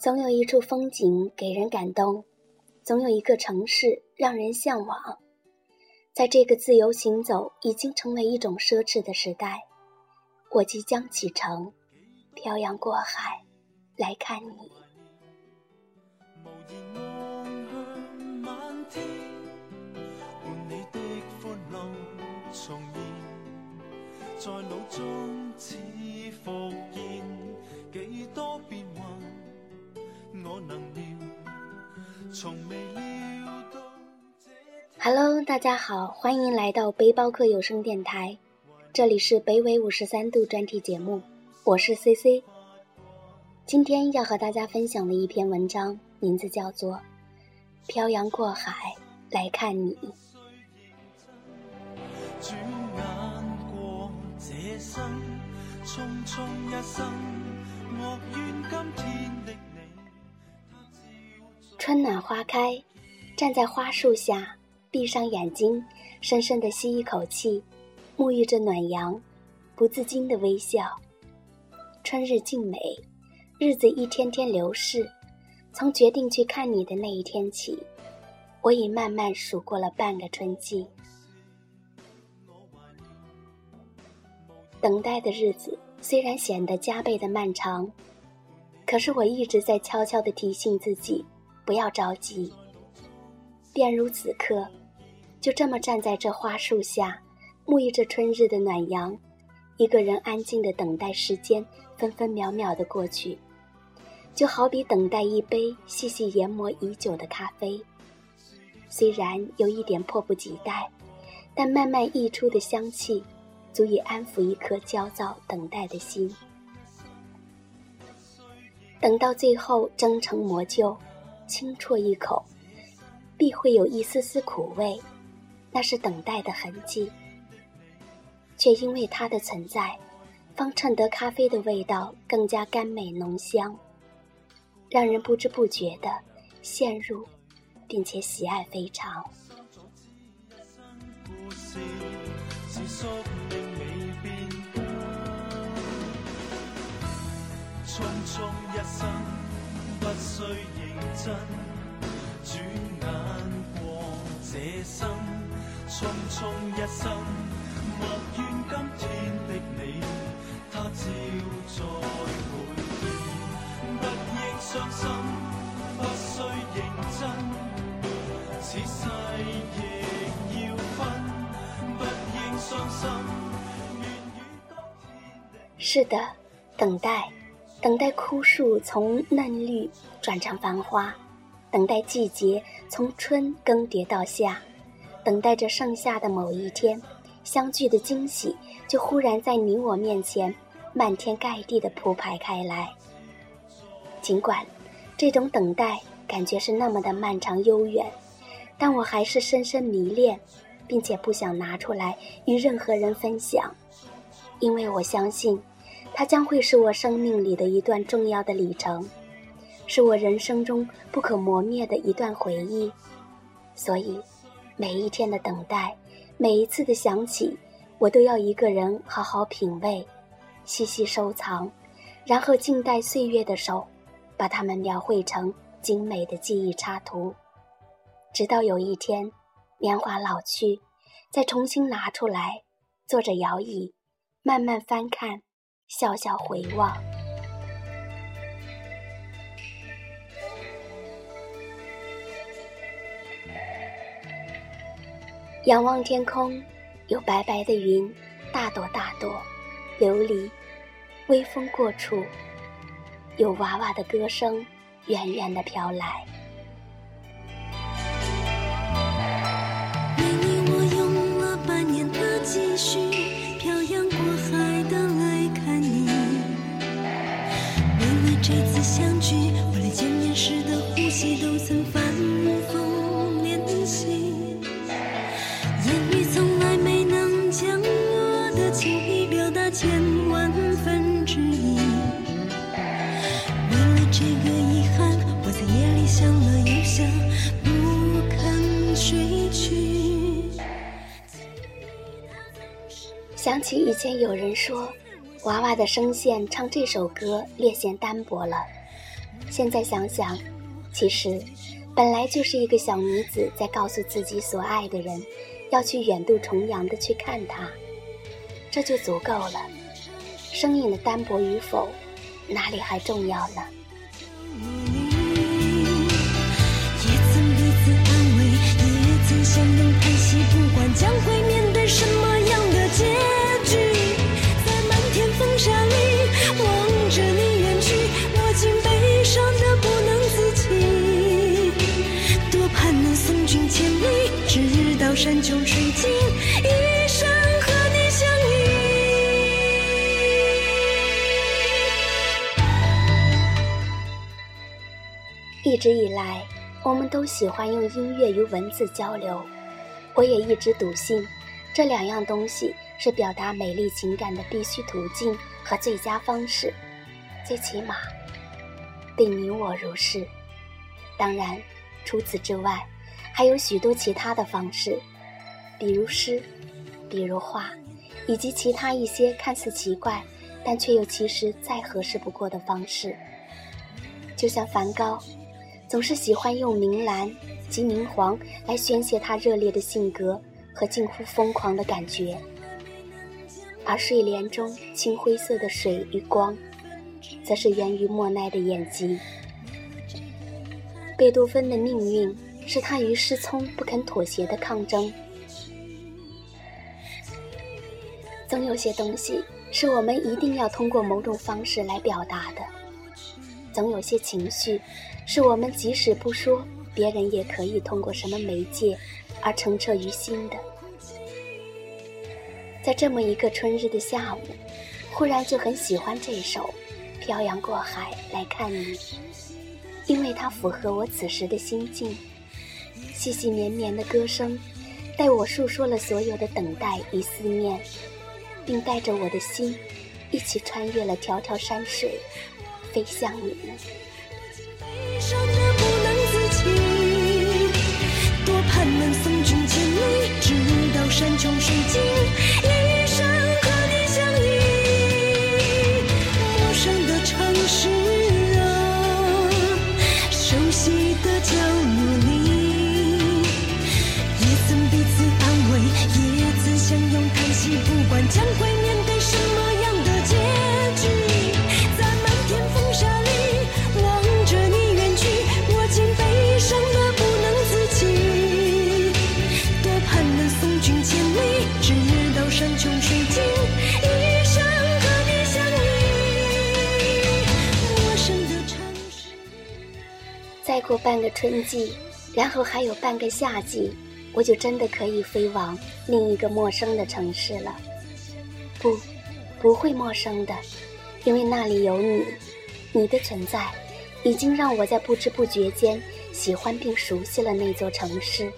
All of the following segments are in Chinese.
总有一处风景给人感动，总有一个城市让人向往。在这个自由行走已经成为一种奢侈的时代，我即将启程，漂洋过海来看你。Hello，大家好，欢迎来到背包客有声电台，这里是北纬五十三度专题节目，我是 C C。今天要和大家分享的一篇文章，名字叫做《漂洋过海来看你》。春暖花开，站在花树下，闭上眼睛，深深的吸一口气，沐浴着暖阳，不自禁的微笑。春日静美，日子一天天流逝。从决定去看你的那一天起，我已慢慢数过了半个春季。等待的日子虽然显得加倍的漫长，可是我一直在悄悄地提醒自己。不要着急。便如此刻，就这么站在这花树下，沐浴着春日的暖阳，一个人安静的等待时间分分秒秒的过去，就好比等待一杯细细研磨已久的咖啡。虽然有一点迫不及待，但慢慢溢出的香气，足以安抚一颗焦躁等待的心。等到最后，蒸成磨旧。轻啜一口，必会有一丝丝苦味，那是等待的痕迹。却因为它的存在，方衬得咖啡的味道更加甘美浓香，让人不知不觉的陷入，并且喜爱非常。匆匆一生，不需。真转眼过这生，匆匆一生，莫怨今天的你，他朝再会见。不应伤心，不需认真，此世亦要分。不应伤心，愿与当天的是的，等待。等待枯树从嫩绿转成繁花，等待季节从春更迭到夏，等待着盛夏的某一天，相聚的惊喜就忽然在你我面前漫天盖地的铺排开来。尽管这种等待感觉是那么的漫长悠远，但我还是深深迷恋，并且不想拿出来与任何人分享，因为我相信。它将会是我生命里的一段重要的里程，是我人生中不可磨灭的一段回忆。所以，每一天的等待，每一次的想起，我都要一个人好好品味，细细收藏，然后静待岁月的手，把它们描绘成精美的记忆插图。直到有一天，年华老去，再重新拿出来，坐着摇椅，慢慢翻看。笑笑回望，仰望天空，有白白的云，大朵大朵，琉璃，微风过处，有娃娃的歌声，远远的飘来。想起以前有人说。娃娃的声线唱这首歌略显单薄了，现在想想，其实本来就是一个小女子在告诉自己所爱的人，要去远渡重洋的去看他，这就足够了。声音的单薄与否，哪里还重要呢？也曾彼此安慰，也曾相拥叹息，不管将会面对什一直以来，我们都喜欢用音乐与文字交流。我也一直笃信，这两样东西是表达美丽情感的必须途径和最佳方式。最起码，对你我如是。当然，除此之外，还有许多其他的方式，比如诗，比如画，以及其他一些看似奇怪，但却又其实再合适不过的方式。就像梵高。总是喜欢用明蓝及明黄来宣泄他热烈的性格和近乎疯狂的感觉，而睡莲中青灰色的水与光，则是源于莫奈的眼睛。贝多芬的命运是他与失聪不肯妥协的抗争。总有些东西是我们一定要通过某种方式来表达的，总有些情绪。是我们即使不说，别人也可以通过什么媒介而澄澈于心的。在这么一个春日的下午，忽然就很喜欢这首《漂洋过海来看你》，因为它符合我此时的心境。细细绵绵的歌声，带我诉说了所有的等待与思念，并带着我的心，一起穿越了条条山水，飞向你。悲伤的不能自己，多盼能送君千里，直到山穷水尽，一生和你相依。陌生的城市啊，熟悉的角落里，也曾彼此安慰，也曾相拥叹息，不管将会过半个春季，然后还有半个夏季，我就真的可以飞往另一个陌生的城市了。不，不会陌生的，因为那里有你，你的存在，已经让我在不知不觉间喜欢并熟悉了那座城市。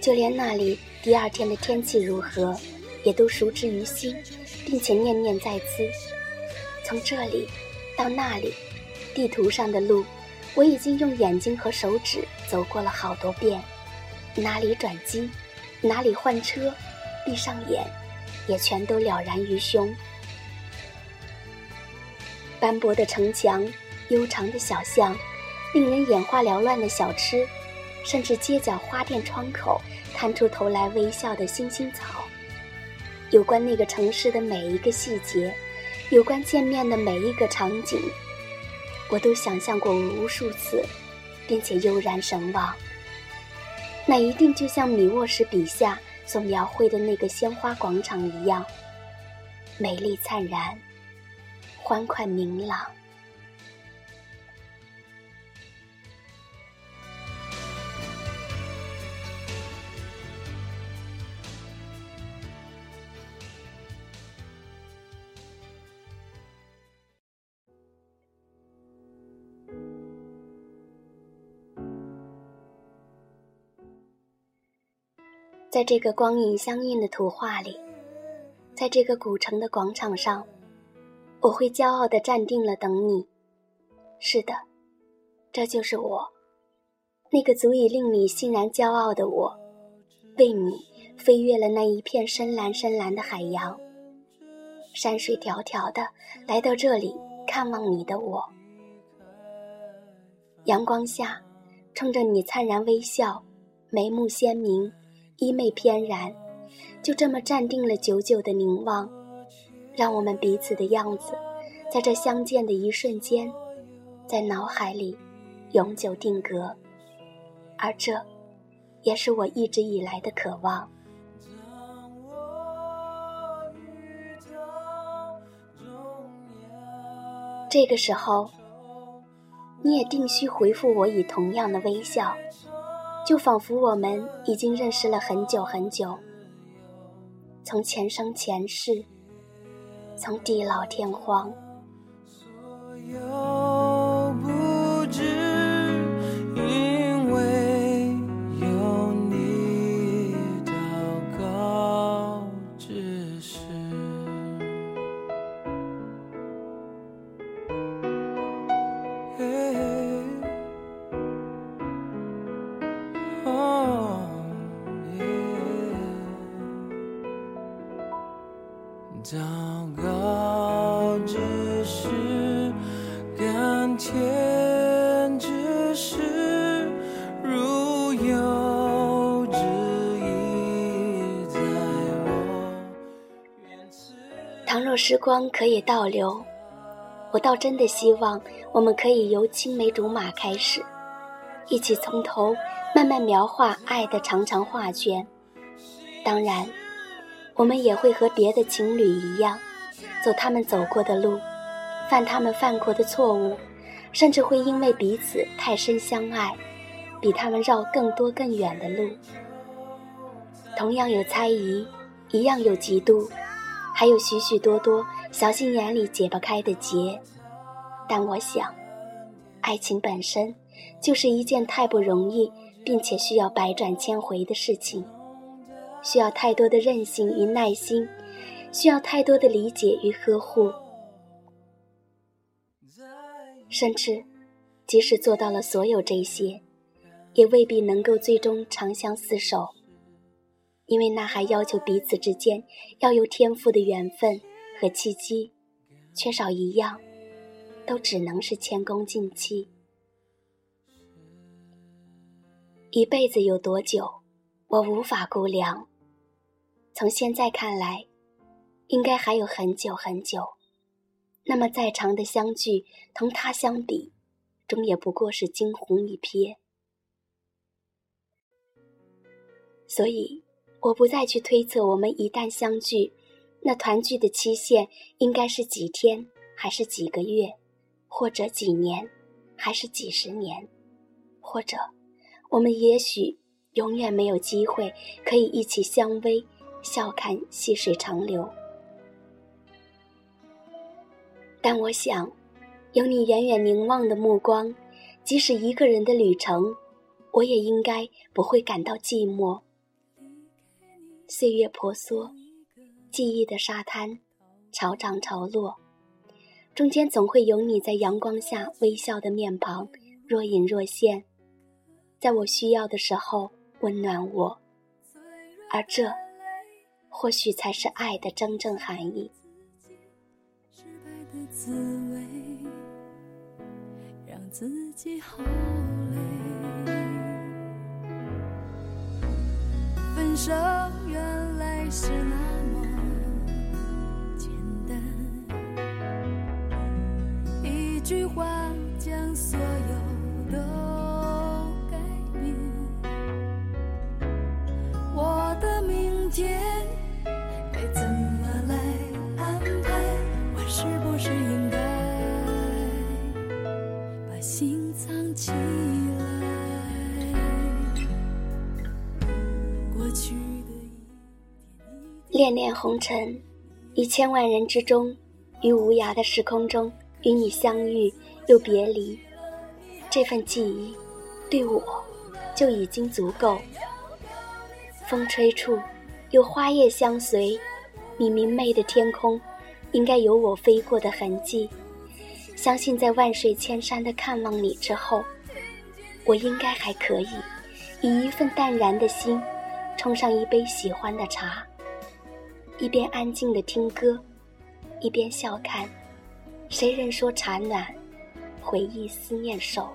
就连那里第二天的天气如何，也都熟知于心，并且念念在兹。从这里到那里，地图上的路，我已经用眼睛和手指走过了好多遍。哪里转机，哪里换车，闭上眼，也全都了然于胸。斑驳的城墙，悠长的小巷，令人眼花缭乱的小吃，甚至街角花店窗口探出头来微笑的星星草。有关那个城市的每一个细节，有关见面的每一个场景，我都想象过无数次，并且悠然神往。那一定就像米沃什笔下所描绘的那个鲜花广场一样，美丽灿然，欢快明朗。在这个光影相映的图画里，在这个古城的广场上，我会骄傲地站定了等你。是的，这就是我，那个足以令你欣然骄傲的我，为你飞越了那一片深蓝深蓝的海洋，山水迢迢的来到这里看望你的我。阳光下，冲着你灿然微笑，眉目鲜明，衣袂翩然，就这么站定了久久的凝望，让我们彼此的样子，在这相见的一瞬间，在脑海里永久定格，而这，也是我一直以来的渴望。这个时候，你也定须回复我以同样的微笑，就仿佛我们已经认识了很久很久，从前生前世，从地老天荒。时光可以倒流，我倒真的希望我们可以由青梅竹马开始，一起从头慢慢描画爱的长长画卷。当然。我们也会和别的情侣一样，走他们走过的路，犯他们犯过的错误，甚至会因为彼此太深相爱，比他们绕更多更远的路。同样有猜疑，一样有嫉妒，还有许许多多小心眼里解不开的结。但我想，爱情本身就是一件太不容易，并且需要百转千回的事情。需要太多的韧性与耐心，需要太多的理解与呵护，甚至，即使做到了所有这些，也未必能够最终长相厮守，因为那还要求彼此之间要有天赋的缘分和契机，缺少一样，都只能是前功尽弃。一辈子有多久，我无法估量。从现在看来，应该还有很久很久。那么再长的相聚，同他相比，终也不过是惊鸿一瞥。所以，我不再去推测我们一旦相聚，那团聚的期限应该是几天，还是几个月，或者几年，还是几十年，或者，我们也许永远没有机会可以一起相偎。笑看细水长流，但我想，有你远远凝望的目光，即使一个人的旅程，我也应该不会感到寂寞。岁月婆娑，记忆的沙滩，潮涨潮落，中间总会有你在阳光下微笑的面庞，若隐若现，在我需要的时候温暖我，而这。或许才是爱的真正含义。让自己好累。分手是那么简单，一句话将所有都改变。我的明天该怎么来安排？我是不是应该把心藏起来？过去。恋恋红尘，于千万人之中，于无涯的时空中，与你相遇又别离，这份记忆，对我就已经足够。风吹处，有花叶相随，你明媚的天空，应该有我飞过的痕迹。相信在万水千山的看望你之后，我应该还可以，以一份淡然的心，冲上一杯喜欢的茶。一边安静的听歌，一边笑看，谁人说茶暖，回忆思念瘦。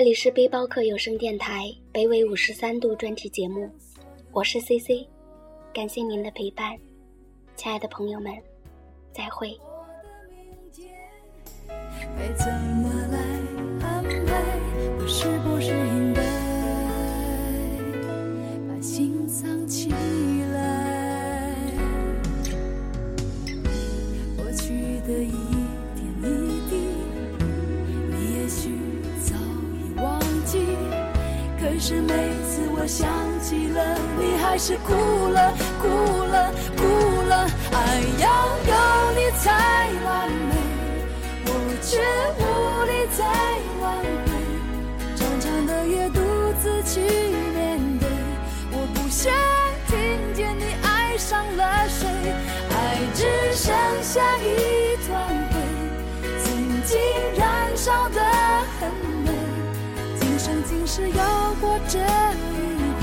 这里是背包客有声电台北纬五十三度专题节目，我是 C C，感谢您的陪伴，亲爱的朋友们，再会。是不是应该把心藏起是每次我想起了，你还是哭了，哭了，哭了。爱要有你才完美。我却无力再要过这一回，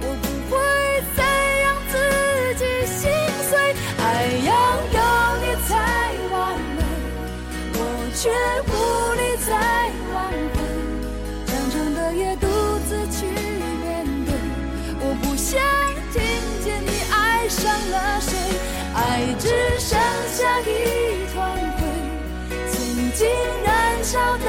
我不会再让自己心碎。爱要有你才完美。我却无力再挽回，长长的夜独自去面对。我不想听见你爱上了谁，爱只剩下一团灰，曾经燃烧的